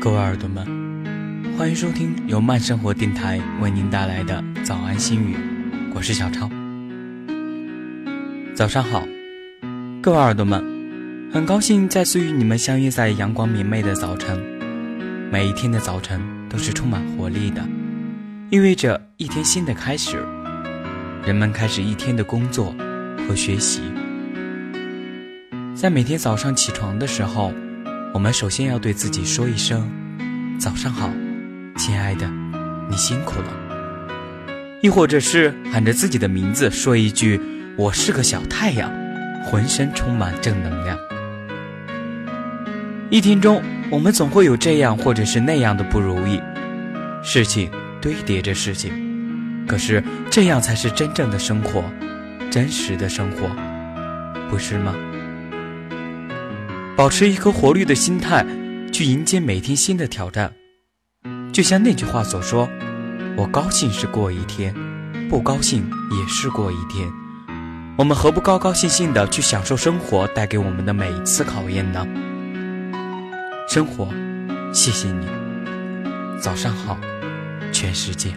各位耳朵们，欢迎收听由慢生活电台为您带来的早安心语，我是小超。早上好，各位耳朵们，很高兴再次与你们相约在阳光明媚的早晨。每一天的早晨都是充满活力的，意味着一天新的开始，人们开始一天的工作和学习。在每天早上起床的时候。我们首先要对自己说一声“早上好，亲爱的，你辛苦了”，亦或者是喊着自己的名字说一句“我是个小太阳，浑身充满正能量”。一天中，我们总会有这样或者是那样的不如意，事情堆叠着事情，可是这样才是真正的生活，真实的生活，不是吗？保持一颗活力的心态，去迎接每天新的挑战。就像那句话所说：“我高兴是过一天，不高兴也是过一天。”我们何不高高兴兴的去享受生活带给我们的每一次考验呢？生活，谢谢你。早上好，全世界。